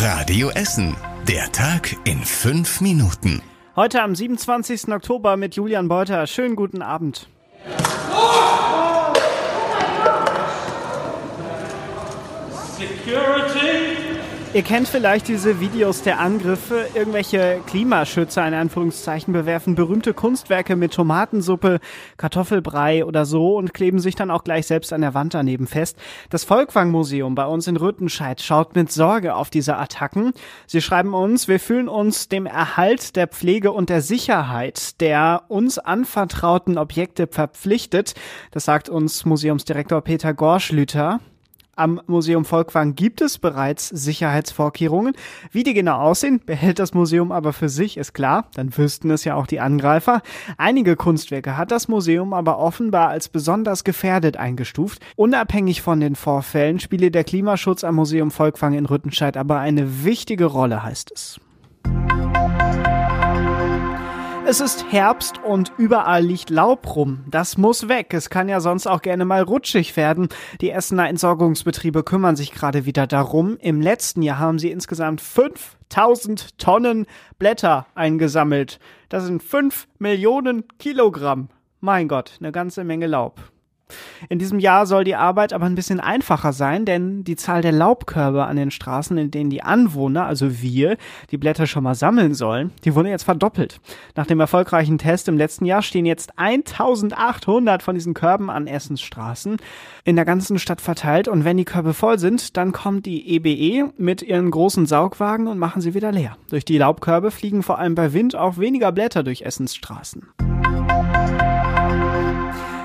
Radio Essen. Der Tag in fünf Minuten. Heute am 27. Oktober mit Julian Beuter. Schönen guten Abend. Security. Ihr kennt vielleicht diese Videos der Angriffe. Irgendwelche Klimaschützer in Anführungszeichen bewerfen berühmte Kunstwerke mit Tomatensuppe, Kartoffelbrei oder so und kleben sich dann auch gleich selbst an der Wand daneben fest. Das Volkwang-Museum bei uns in Rüttenscheid schaut mit Sorge auf diese Attacken. Sie schreiben uns, wir fühlen uns dem Erhalt der Pflege und der Sicherheit der uns anvertrauten Objekte verpflichtet. Das sagt uns Museumsdirektor Peter Gorschlüter. Am Museum Volkwang gibt es bereits Sicherheitsvorkehrungen. Wie die genau aussehen, behält das Museum aber für sich, ist klar. Dann wüssten es ja auch die Angreifer. Einige Kunstwerke hat das Museum aber offenbar als besonders gefährdet eingestuft. Unabhängig von den Vorfällen spiele der Klimaschutz am Museum Volkwang in Rüttenscheid aber eine wichtige Rolle, heißt es. Es ist Herbst und überall liegt Laub rum. Das muss weg. Es kann ja sonst auch gerne mal rutschig werden. Die Essener Entsorgungsbetriebe kümmern sich gerade wieder darum. Im letzten Jahr haben sie insgesamt 5000 Tonnen Blätter eingesammelt. Das sind 5 Millionen Kilogramm. Mein Gott, eine ganze Menge Laub. In diesem Jahr soll die Arbeit aber ein bisschen einfacher sein, denn die Zahl der Laubkörbe an den Straßen, in denen die Anwohner, also wir, die Blätter schon mal sammeln sollen, die wurde jetzt verdoppelt. Nach dem erfolgreichen Test im letzten Jahr stehen jetzt 1800 von diesen Körben an Essens Straßen in der ganzen Stadt verteilt und wenn die Körbe voll sind, dann kommt die EBE e mit ihren großen Saugwagen und machen sie wieder leer. Durch die Laubkörbe fliegen vor allem bei Wind auch weniger Blätter durch Essens Straßen.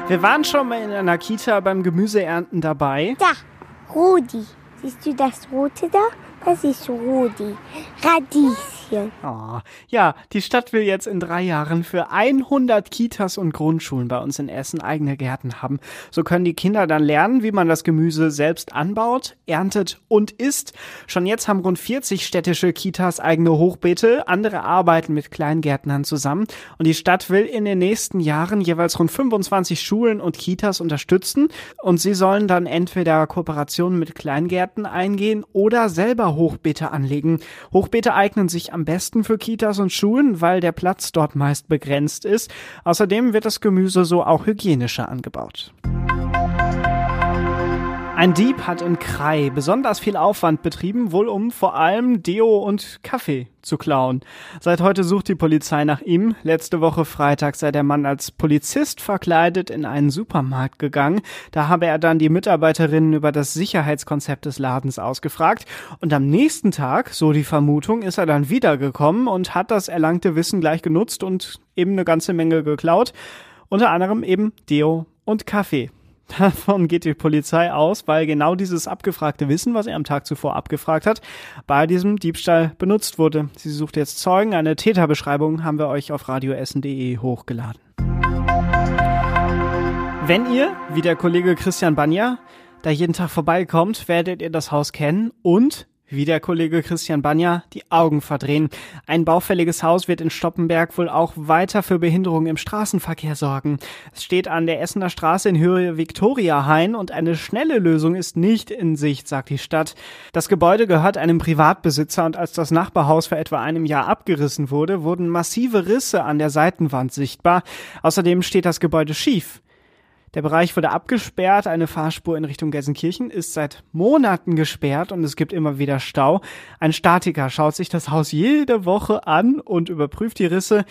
Wir waren schon mal in einer Kita beim Gemüseernten dabei. Da, Rudi. Siehst du das Rote da? Das ist Rudi. Radieschen. Oh, ja, die Stadt will jetzt in drei Jahren für 100 Kitas und Grundschulen bei uns in Essen eigene Gärten haben. So können die Kinder dann lernen, wie man das Gemüse selbst anbaut, erntet und isst. Schon jetzt haben rund 40 städtische Kitas eigene Hochbeete. Andere arbeiten mit Kleingärtnern zusammen. Und die Stadt will in den nächsten Jahren jeweils rund 25 Schulen und Kitas unterstützen. Und sie sollen dann entweder Kooperationen mit Kleingärten eingehen oder selber Hochbeete anlegen. Hochbeete eignen sich am besten für Kitas und Schulen, weil der Platz dort meist begrenzt ist. Außerdem wird das Gemüse so auch hygienischer angebaut. Ein Dieb hat in Krai besonders viel Aufwand betrieben, wohl um vor allem Deo und Kaffee zu klauen. Seit heute sucht die Polizei nach ihm. Letzte Woche Freitag sei der Mann als Polizist verkleidet in einen Supermarkt gegangen. Da habe er dann die Mitarbeiterinnen über das Sicherheitskonzept des Ladens ausgefragt. Und am nächsten Tag, so die Vermutung, ist er dann wiedergekommen und hat das erlangte Wissen gleich genutzt und eben eine ganze Menge geklaut. Unter anderem eben Deo und Kaffee. Davon geht die Polizei aus, weil genau dieses abgefragte Wissen, was er am Tag zuvor abgefragt hat, bei diesem Diebstahl benutzt wurde. Sie sucht jetzt Zeugen. Eine Täterbeschreibung haben wir euch auf radioessen.de hochgeladen. Wenn ihr, wie der Kollege Christian Banja, da jeden Tag vorbeikommt, werdet ihr das Haus kennen und wie der Kollege Christian Banja, die Augen verdrehen. Ein baufälliges Haus wird in Stoppenberg wohl auch weiter für Behinderungen im Straßenverkehr sorgen. Es steht an der Essener Straße in Höhe Victoria Hain und eine schnelle Lösung ist nicht in Sicht, sagt die Stadt. Das Gebäude gehört einem Privatbesitzer und als das Nachbarhaus vor etwa einem Jahr abgerissen wurde, wurden massive Risse an der Seitenwand sichtbar. Außerdem steht das Gebäude schief. Der Bereich wurde abgesperrt. Eine Fahrspur in Richtung Gelsenkirchen ist seit Monaten gesperrt und es gibt immer wieder Stau. Ein Statiker schaut sich das Haus jede Woche an und überprüft die Risse.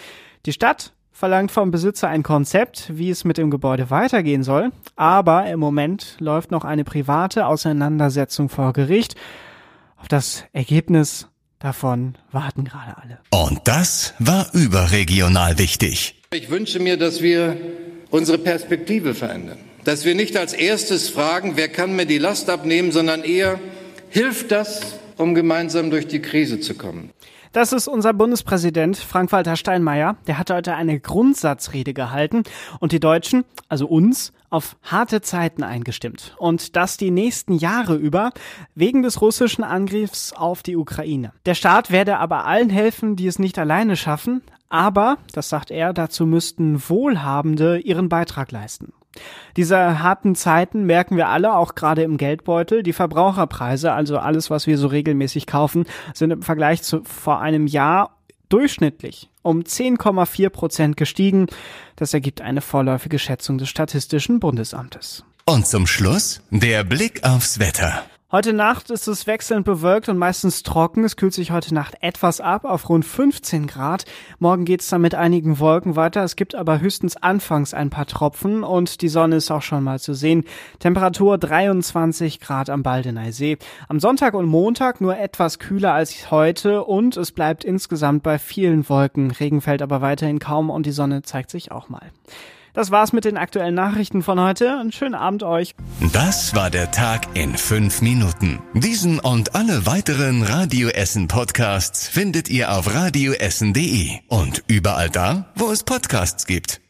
Die Stadt verlangt vom Besitzer ein Konzept, wie es mit dem Gebäude weitergehen soll. Aber im Moment läuft noch eine private Auseinandersetzung vor Gericht. Auf das Ergebnis davon warten gerade alle. Und das war überregional wichtig. Ich wünsche mir, dass wir unsere Perspektive verändern. Dass wir nicht als erstes fragen, wer kann mir die Last abnehmen, sondern eher, hilft das, um gemeinsam durch die Krise zu kommen. Das ist unser Bundespräsident Frank-Walter Steinmeier. Der hat heute eine Grundsatzrede gehalten und die Deutschen, also uns, auf harte Zeiten eingestimmt. Und das die nächsten Jahre über, wegen des russischen Angriffs auf die Ukraine. Der Staat werde aber allen helfen, die es nicht alleine schaffen. Aber, das sagt er, dazu müssten Wohlhabende ihren Beitrag leisten. Diese harten Zeiten merken wir alle, auch gerade im Geldbeutel. Die Verbraucherpreise, also alles, was wir so regelmäßig kaufen, sind im Vergleich zu vor einem Jahr durchschnittlich um 10,4 Prozent gestiegen. Das ergibt eine vorläufige Schätzung des Statistischen Bundesamtes. Und zum Schluss der Blick aufs Wetter. Heute Nacht ist es wechselnd bewölkt und meistens trocken. Es kühlt sich heute Nacht etwas ab auf rund 15 Grad. Morgen geht es dann mit einigen Wolken weiter. Es gibt aber höchstens anfangs ein paar Tropfen und die Sonne ist auch schon mal zu sehen. Temperatur 23 Grad am Baldener See. Am Sonntag und Montag nur etwas kühler als heute und es bleibt insgesamt bei vielen Wolken. Regen fällt aber weiterhin kaum und die Sonne zeigt sich auch mal. Das war's mit den aktuellen Nachrichten von heute. Einen schönen Abend euch. Das war der Tag in fünf Minuten. Diesen und alle weiteren Radio Essen Podcasts findet ihr auf radioessen.de und überall da, wo es Podcasts gibt.